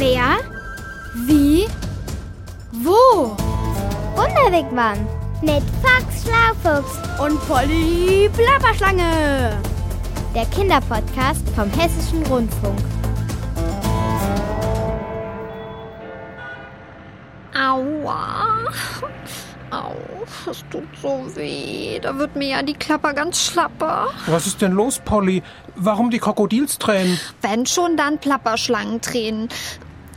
Wer? Wie? Wo? Wunderwigwam mit Fox Schlaufuchs Und Polly Plapperschlange. der Kinderpodcast vom Hessischen Rundfunk. Aua. Au, es tut so weh. Da wird mir ja die Klapper ganz schlapper. Was ist denn los, Polly? Warum die Krokodilstränen? Wenn schon, dann Plapperschlangentränen.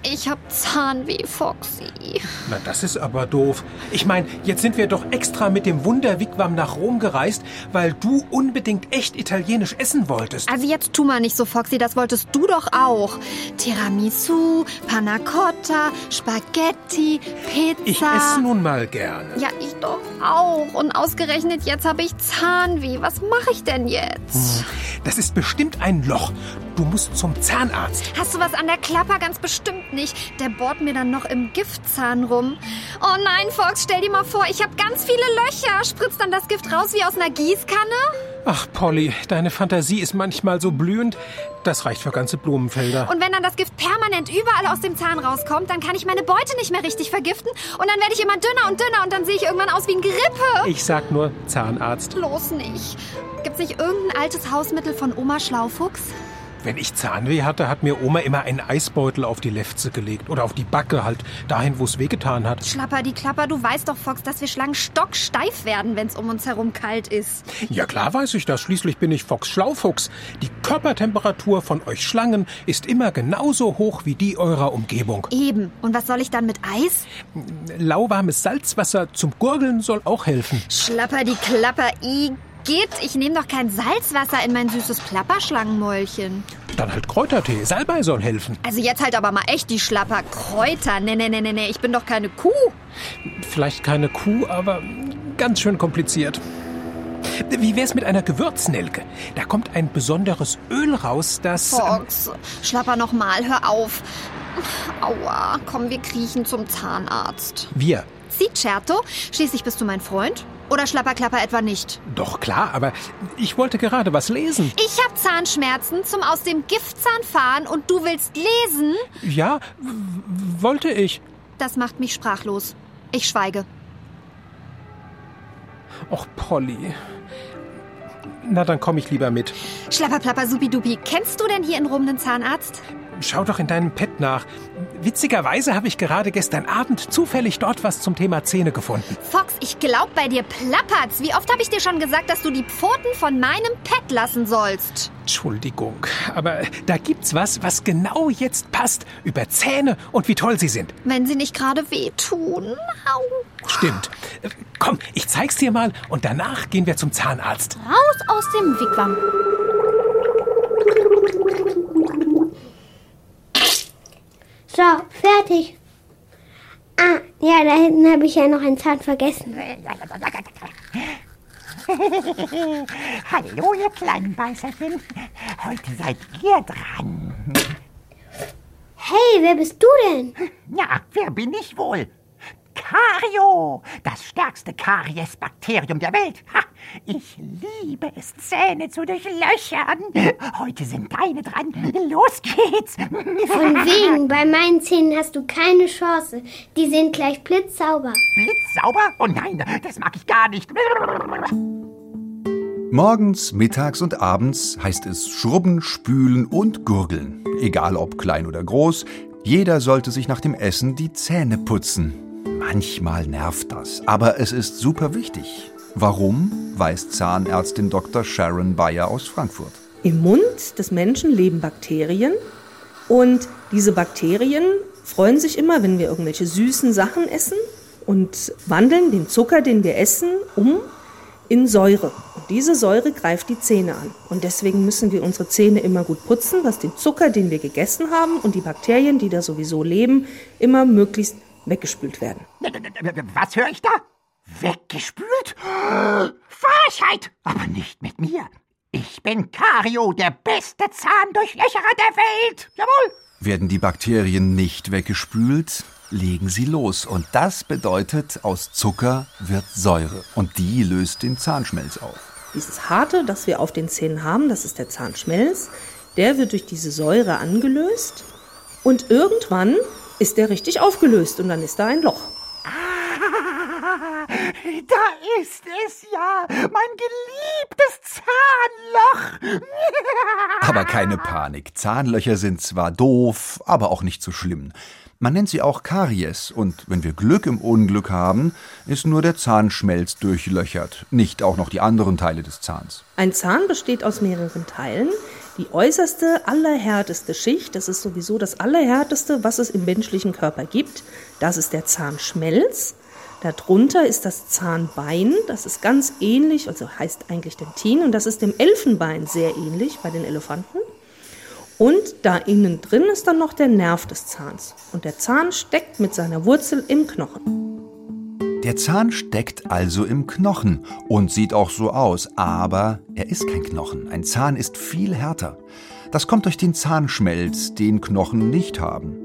Ich hab Zahnweh, Foxy. Na, das ist aber doof. Ich meine, jetzt sind wir doch extra mit dem Wunderwigwam nach Rom gereist, weil du unbedingt echt italienisch essen wolltest. Also jetzt tu mal nicht so, Foxy, das wolltest du doch auch. Tiramisu, Panna Cotta, Spaghetti, Pizza. Ich esse nun mal gerne. Ja, ich doch auch. Und ausgerechnet jetzt habe ich Zahnweh. Was mache ich denn jetzt? Das ist bestimmt ein Loch. Du musst zum Zahnarzt. Hast du was an der Klapper? Ganz bestimmt nicht. Der bohrt mir dann noch im Giftzahn rum. Oh nein, Fox, stell dir mal vor, ich habe ganz viele Löcher. Spritzt dann das Gift raus wie aus einer Gießkanne? Ach, Polly, deine Fantasie ist manchmal so blühend. Das reicht für ganze Blumenfelder. Und wenn dann das Gift permanent überall aus dem Zahn rauskommt, dann kann ich meine Beute nicht mehr richtig vergiften. Und dann werde ich immer dünner und dünner und dann sehe ich irgendwann aus wie ein Gerippe. Ich sag nur Zahnarzt. Bloß nicht. Gibt's nicht irgendein altes Hausmittel von Oma Schlaufuchs? Wenn ich Zahnweh hatte, hat mir Oma immer einen Eisbeutel auf die Lefze gelegt. Oder auf die Backe, halt dahin, wo es wehgetan hat. Schlapper, die Klapper, du weißt doch, Fox, dass wir Schlangen stocksteif werden, wenn's um uns herum kalt ist. Ja klar weiß ich das. Schließlich bin ich Fox Schlaufuchs. Die Körpertemperatur von euch Schlangen ist immer genauso hoch wie die eurer Umgebung. Eben. Und was soll ich dann mit Eis? Lauwarmes Salzwasser zum Gurgeln soll auch helfen. Schlapper, die Klapper, Igitt. Ich nehme doch kein Salzwasser in mein süßes Plapperschlangenmäulchen. Dann halt Kräutertee. Salbei soll helfen. Also jetzt halt aber mal echt die Schlapper. Kräuter. Nee, nee, nee, nee, nee. Ich bin doch keine Kuh. Vielleicht keine Kuh, aber ganz schön kompliziert. Wie wär's mit einer Gewürznelke? Da kommt ein besonderes Öl raus, das... ähm, Fox, Schlapper noch mal. Hör auf. Aua. Komm, wir kriechen zum Zahnarzt. wir. Sie, Certo? Schließlich bist du mein Freund. Oder Schlapperklapper etwa nicht? Doch klar, aber ich wollte gerade was lesen. Ich hab Zahnschmerzen zum aus dem Giftzahn fahren und du willst lesen? Ja, wollte ich. Das macht mich sprachlos. Ich schweige. Och, Polly. Na, dann komme ich lieber mit. Schlapperplapper supidupi, kennst du denn hier in Rom einen Zahnarzt? Schau doch in deinem Pad nach. Witzigerweise habe ich gerade gestern Abend zufällig dort was zum Thema Zähne gefunden. Fox, ich glaub bei dir plappert's. Wie oft habe ich dir schon gesagt, dass du die Pfoten von meinem Pet lassen sollst? Entschuldigung, aber da gibt's was, was genau jetzt passt. Über Zähne und wie toll sie sind. Wenn sie nicht gerade wehtun. Au. Stimmt. Komm, ich zeig's dir mal und danach gehen wir zum Zahnarzt. Raus aus dem Wigwam. So, fertig. Ah, ja, da hinten habe ich ja noch einen Zahn vergessen. Hallo, ihr kleinen Beißerchen. Heute seid ihr dran. Hey, wer bist du denn? Ja, wer bin ich wohl? Kario, das stärkste Karies-Bakterium der Welt. Ha, ich liebe es, Zähne zu durchlöchern. Heute sind deine dran. Los geht's. Von wegen, bei meinen Zähnen hast du keine Chance. Die sind gleich blitzsauber. Blitzsauber? Oh nein, das mag ich gar nicht. Morgens, mittags und abends heißt es schrubben, spülen und gurgeln. Egal ob klein oder groß, jeder sollte sich nach dem Essen die Zähne putzen. Manchmal nervt das, aber es ist super wichtig. Warum, weiß Zahnärztin Dr. Sharon Bayer aus Frankfurt. Im Mund des Menschen leben Bakterien und diese Bakterien freuen sich immer, wenn wir irgendwelche süßen Sachen essen und wandeln den Zucker, den wir essen, um in Säure. Und diese Säure greift die Zähne an. Und deswegen müssen wir unsere Zähne immer gut putzen, dass den Zucker, den wir gegessen haben und die Bakterien, die da sowieso leben, immer möglichst weggespült werden. Was höre ich da? Weggespült? Frechheit! Aber nicht mit mir. Ich bin Kario, der beste Zahndurchlöcherer der Welt. Jawohl. Werden die Bakterien nicht weggespült, legen sie los. Und das bedeutet, aus Zucker wird Säure. Und die löst den Zahnschmelz auf. Dieses Harte, das wir auf den Zähnen haben, das ist der Zahnschmelz, der wird durch diese Säure angelöst Und irgendwann ist der richtig aufgelöst und dann ist da ein Loch. Ah, da ist es ja, mein geliebtes Zahnloch. Aber keine Panik. Zahnlöcher sind zwar doof, aber auch nicht so schlimm. Man nennt sie auch Karies und wenn wir Glück im Unglück haben, ist nur der Zahnschmelz durchlöchert, nicht auch noch die anderen Teile des Zahns. Ein Zahn besteht aus mehreren Teilen. Die äußerste, allerhärteste Schicht, das ist sowieso das allerhärteste, was es im menschlichen Körper gibt, das ist der Zahnschmelz. Darunter ist das Zahnbein, das ist ganz ähnlich, also heißt eigentlich Dentin, und das ist dem Elfenbein sehr ähnlich bei den Elefanten. Und da innen drin ist dann noch der Nerv des Zahns. Und der Zahn steckt mit seiner Wurzel im Knochen. Der Zahn steckt also im Knochen und sieht auch so aus, aber er ist kein Knochen. Ein Zahn ist viel härter. Das kommt durch den Zahnschmelz, den Knochen nicht haben.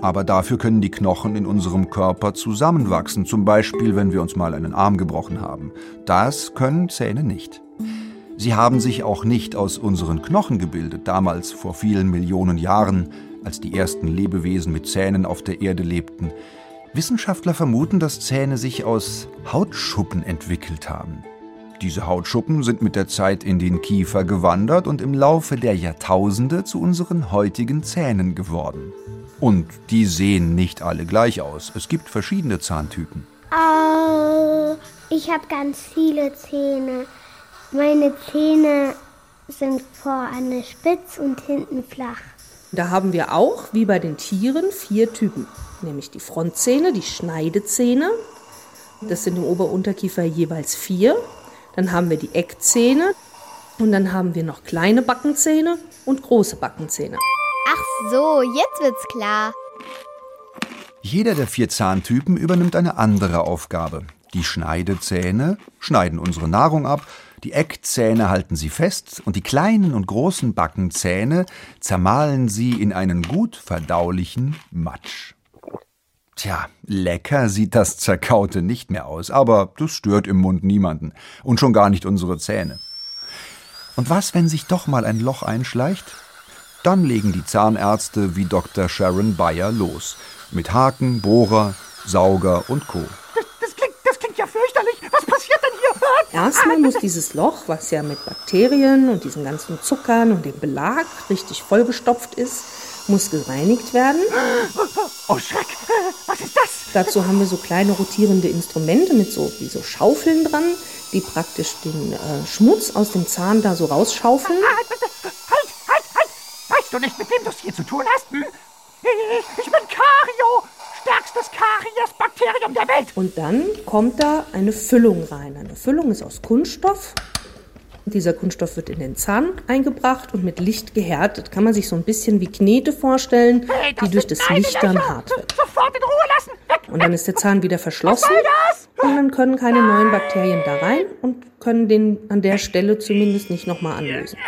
Aber dafür können die Knochen in unserem Körper zusammenwachsen, zum Beispiel wenn wir uns mal einen Arm gebrochen haben. Das können Zähne nicht. Sie haben sich auch nicht aus unseren Knochen gebildet, damals vor vielen Millionen Jahren, als die ersten Lebewesen mit Zähnen auf der Erde lebten. Wissenschaftler vermuten, dass Zähne sich aus Hautschuppen entwickelt haben. Diese Hautschuppen sind mit der Zeit in den Kiefer gewandert und im Laufe der Jahrtausende zu unseren heutigen Zähnen geworden. Und die sehen nicht alle gleich aus. Es gibt verschiedene Zahntypen. Oh, ich habe ganz viele Zähne. Meine Zähne sind vorne spitz und hinten flach. Da haben wir auch, wie bei den Tieren, vier Typen. Nämlich die Frontzähne, die Schneidezähne. Das sind im Ober-Unterkiefer jeweils vier. Dann haben wir die Eckzähne. Und dann haben wir noch kleine Backenzähne und große Backenzähne. Ach so, jetzt wird's klar. Jeder der vier Zahntypen übernimmt eine andere Aufgabe. Die Schneidezähne schneiden unsere Nahrung ab, die Eckzähne halten sie fest und die kleinen und großen Backenzähne zermahlen sie in einen gut verdaulichen Matsch. Tja, lecker sieht das Zerkaute nicht mehr aus, aber das stört im Mund niemanden und schon gar nicht unsere Zähne. Und was, wenn sich doch mal ein Loch einschleicht? Dann legen die Zahnärzte wie Dr. Sharon Bayer los. Mit Haken, Bohrer, Sauger und Co. Das, das, klingt, das klingt ja fürchterlich. Was passiert denn hier? Erstmal muss dieses Loch, was ja mit Bakterien und diesen ganzen Zuckern und dem Belag richtig vollgestopft ist, muss gereinigt werden. Oh Schreck, was ist das? Dazu haben wir so kleine rotierende Instrumente mit so wie so Schaufeln dran, die praktisch den äh, Schmutz aus dem Zahn da so rausschaufeln. Halt, halt, halt, halt! Weißt du nicht, mit wem du es hier zu tun hast? Hm? Ich bin Kario, stärkstes Karies-Bakterium der Welt. Und dann kommt da eine Füllung rein. Eine Füllung ist aus Kunststoff. Dieser Kunststoff wird in den Zahn eingebracht und mit Licht gehärtet. Kann man sich so ein bisschen wie Knete vorstellen, Hey, die durch das Licht dann hart wird. Sofort in Ruhe lassen. Weg, Und dann ist der Zahn wieder verschlossen und dann können keine neuen Bakterien da rein und können den an der Stelle zumindest nicht nochmal anlösen.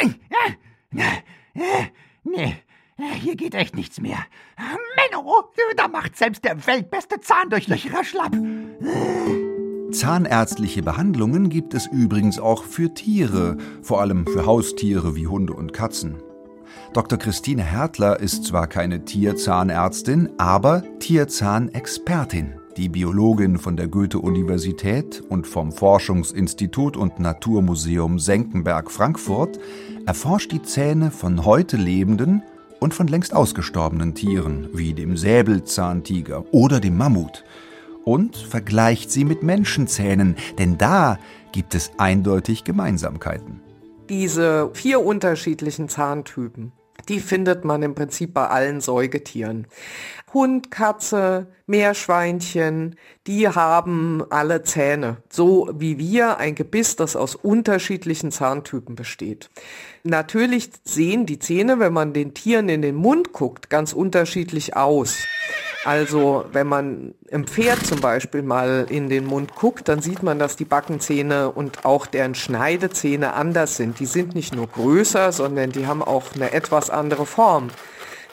Nee, hier geht echt nichts mehr. Menno, da macht selbst der weltbeste Zahndurchlöcherer schlapp. Zahnärztliche Behandlungen gibt es übrigens auch für Tiere, vor allem für Haustiere wie Hunde und Katzen. Dr. Christine Hertler ist zwar keine Tierzahnärztin, aber Tierzahnexpertin. Die Biologin von der Goethe-Universität und vom Forschungsinstitut und Naturmuseum Senckenberg Frankfurt erforscht die Zähne von heute lebenden und von längst ausgestorbenen Tieren, wie dem Säbelzahntiger oder dem Mammut und vergleicht sie mit Menschenzähnen, denn da gibt es eindeutig Gemeinsamkeiten. Diese vier unterschiedlichen Zahntypen, die findet man im Prinzip bei allen Säugetieren. Hund, Katze, Meerschweinchen, die haben alle Zähne, so wie wir ein Gebiss, das aus unterschiedlichen Zahntypen besteht. Natürlich sehen die Zähne, wenn man den Tieren in den Mund guckt, ganz unterschiedlich aus. Also wenn man im Pferd zum Beispiel mal in den Mund guckt, dann sieht man, dass die Backenzähne und auch deren Schneidezähne anders sind. Die sind nicht nur größer, sondern die haben auch eine etwas andere Form.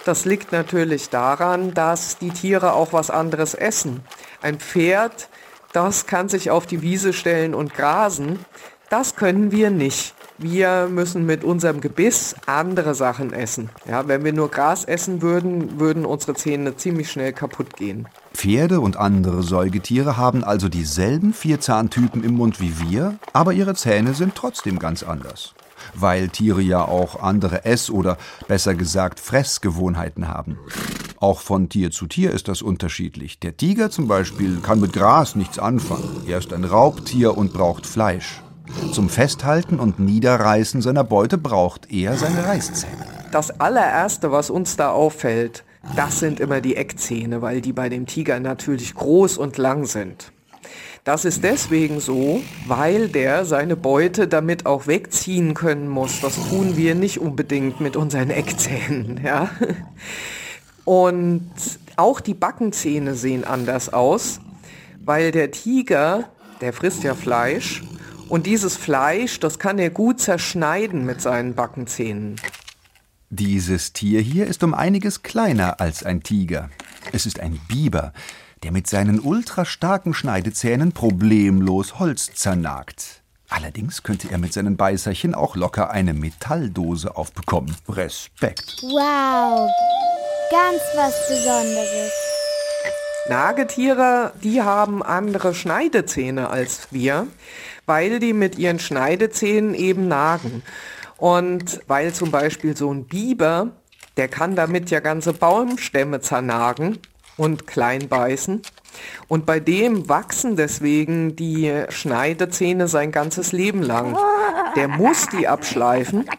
Das liegt natürlich daran, dass die Tiere auch was anderes essen. Ein Pferd, das kann sich auf die Wiese stellen und grasen. Das können wir nicht. wir müssen mit unserem Gebiss andere Sachen essen. Ja, wenn wir nur Gras essen würden, würden unsere Zähne ziemlich schnell kaputt gehen. Pferde und andere Säugetiere haben also dieselben vier Zahntypen im Mund wie wir, aber ihre Zähne sind trotzdem ganz anders. Weil Tiere ja auch andere Ess- oder besser gesagt Fressgewohnheiten haben. Auch von Tier zu Tier ist das unterschiedlich. Der Tiger zum Beispiel kann mit Gras nichts anfangen. Er ist ein Raubtier und braucht Fleisch. Zum Festhalten und Niederreißen seiner Beute braucht er seine Reißzähne. Das allererste, was uns da auffällt, das sind immer die Eckzähne, weil die bei dem Tiger natürlich groß und lang sind. Das ist deswegen so, weil der seine Beute damit auch wegziehen können muss. Das tun wir nicht unbedingt mit unseren Eckzähnen, ja. Und auch die Backenzähne sehen anders aus, weil der Tiger, der frisst ja Fleisch und dieses Fleisch, das kann er gut zerschneiden mit seinen Backenzähnen. Dieses Tier hier ist um einiges kleiner als ein Tiger. Es ist ein Biber, der mit seinen ultrastarken Schneidezähnen problemlos Holz zernagt. Allerdings könnte er mit seinen Beißerchen auch locker eine Metalldose aufbekommen. Respekt. Wow, ganz was Besonderes. Nagetiere, die haben andere Schneidezähne als wir, weil die mit ihren Schneidezähnen eben nagen. Und weil zum Beispiel so ein Biber, der kann damit ja ganze Baumstämme zernagen und klein beißen. Und bei dem wachsen deswegen die Schneidezähne sein ganzes Leben lang. Der muss die abschleifen,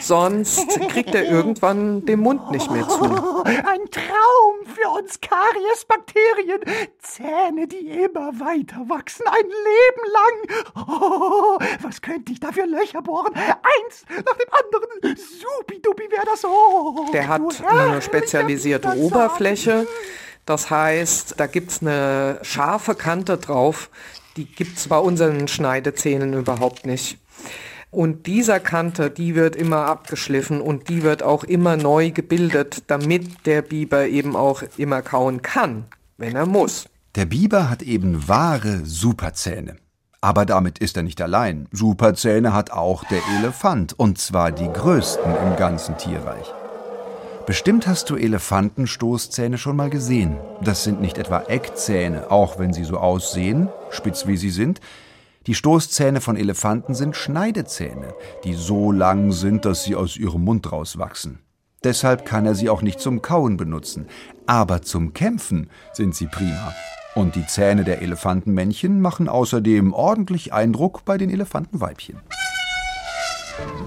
sonst kriegt er irgendwann den Mund nicht mehr zu. Ein Traum für uns Kariesbakterien. Zähne, die immer weiter wachsen, ein Leben lang. Oh, was könnte ich da für Löcher bohren? Eins nach dem anderen. Supidupi wäre das so. Der hat eine spezialisierte Oberfläche. Das heißt, da gibt's eine scharfe Kante drauf. Die gibt's bei unseren Schneidezähnen überhaupt nicht. Und dieser Kante, die wird immer abgeschliffen und die wird auch immer neu gebildet, damit der Biber eben auch immer kauen kann, wenn er muss. Der Biber hat eben wahre Superzähne. Aber damit ist er nicht allein. Superzähne hat auch der Elefant, und zwar die größten im ganzen Tierreich. Bestimmt hast du Elefantenstoßzähne schon mal gesehen. Das sind nicht etwa Eckzähne, auch wenn sie so aussehen, spitz wie sie sind. Die Stoßzähne von Elefanten sind Schneidezähne, die so lang sind, dass sie aus ihrem Mund rauswachsen. Deshalb kann er sie auch nicht zum Kauen benutzen. Aber zum Kämpfen sind sie prima. Und die Zähne der Elefantenmännchen machen außerdem ordentlich Eindruck bei den Elefantenweibchen.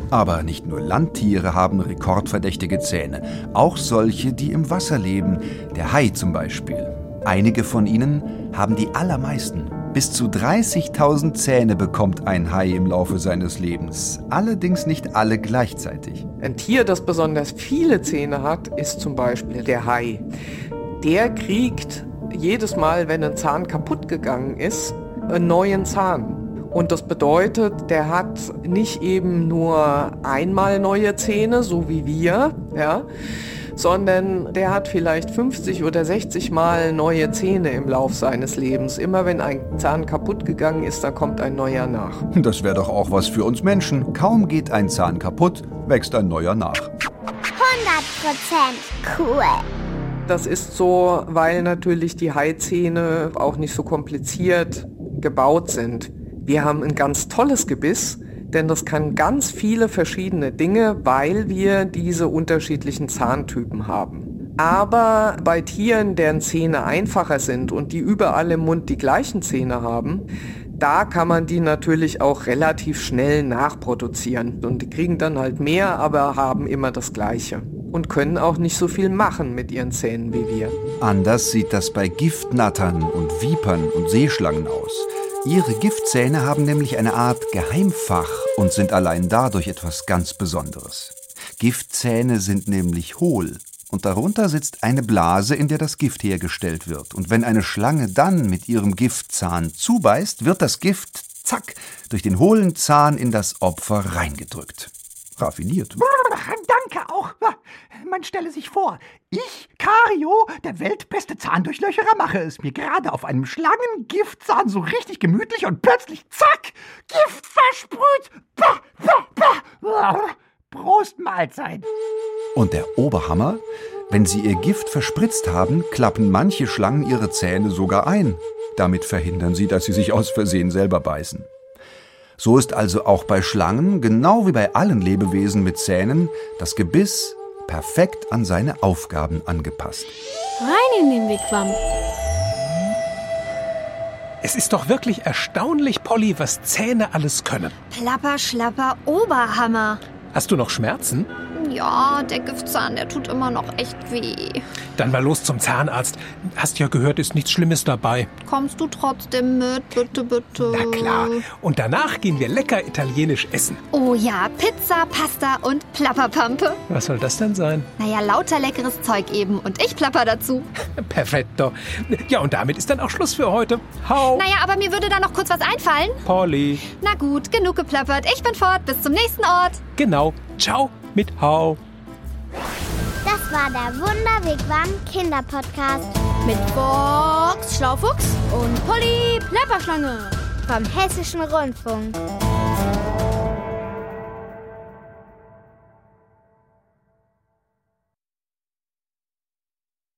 Aber nicht nur Landtiere haben rekordverdächtige Zähne, auch solche, die im Wasser leben, der Hai zum Beispiel. Einige von ihnen haben die allermeisten. Bis zu 30.000 Zähne bekommt ein Hai im Laufe seines Lebens, allerdings nicht alle gleichzeitig. Ein Tier, das besonders viele Zähne hat, ist zum Beispiel der Hai. Der kriegt jedes Mal, wenn ein Zahn kaputt gegangen ist, einen neuen Zahn. Und das bedeutet, der hat nicht eben nur einmal neue Zähne, so wie wir, ja, sondern der hat vielleicht 50 oder 60 Mal neue Zähne im Lauf seines Lebens. Immer wenn ein Zahn kaputt gegangen ist, da kommt ein neuer nach. Das wäre doch auch was für uns Menschen. Kaum geht ein Zahn kaputt, wächst ein neuer nach. 100% cool. Das ist so, weil natürlich die Haizähne auch nicht so kompliziert gebaut sind. Wir haben ein ganz tolles Gebiss, denn das kann ganz viele verschiedene Dinge, weil wir diese unterschiedlichen Zahntypen haben. Aber bei Tieren, deren Zähne einfacher sind und die überall im Mund die gleichen Zähne haben, da kann man die natürlich auch relativ schnell nachproduzieren. Und die kriegen dann halt mehr, aber haben immer das Gleiche. Und können auch nicht so viel machen mit ihren Zähnen wie wir. Anders sieht das bei Giftnattern und Vipern und Seeschlangen aus. Ihre Giftzähne haben nämlich eine Art Geheimfach und sind allein dadurch etwas ganz Besonderes. Giftzähne sind nämlich hohl und darunter sitzt eine Blase, in der das Gift hergestellt wird. Und wenn eine Schlange dann mit ihrem Giftzahn zubeißt, wird das Gift, zack, durch den hohlen Zahn in das Opfer reingedrückt. Raffiniert. Danke auch. Man stelle sich vor, ich, Kario, der weltbeste Zahndurchlöcherer, mache es mir gerade auf einem Schlangengiftzahn so richtig gemütlich und plötzlich, zack, Gift versprüht. Bah, bah, bah. Prost Mahlzeit. Und der Oberhammer? Wenn sie ihr Gift verspritzt haben, klappen manche Schlangen ihre Zähne sogar ein. Damit verhindern sie, dass sie sich aus Versehen selber beißen. So ist also auch bei Schlangen, genau wie bei allen Lebewesen mit Zähnen, das Gebiss perfekt an seine Aufgaben angepasst. Rein in den Wigwam. Es ist doch wirklich erstaunlich, Polly, was Zähne alles können. Plapper, schlapper, Oberhammer. Hast du noch Schmerzen? Ja, der Giftzahn, der tut immer noch echt weh. Dann mal los zum Zahnarzt. Hast ja gehört, ist nichts Schlimmes dabei. Kommst du trotzdem mit, bitte, bitte? Na klar. Und danach gehen wir lecker italienisch essen. Oh ja, Pizza, Pasta und Plapperpampe. Was soll das denn sein? Naja, lauter leckeres Zeug eben. Und ich plapper dazu. Perfetto. Ja, und damit ist dann auch Schluss für heute. Hau! Naja, aber mir würde da noch kurz was einfallen. Polly. Na gut, genug geplappert. Ich bin fort. Bis zum nächsten Ort. Genau. Ciao mit Hau. Das war der Wunderwegwam Kinderpodcast Mit Box Schlaufuchs und Polly Plapperschlange. vom Hessischen Rundfunk.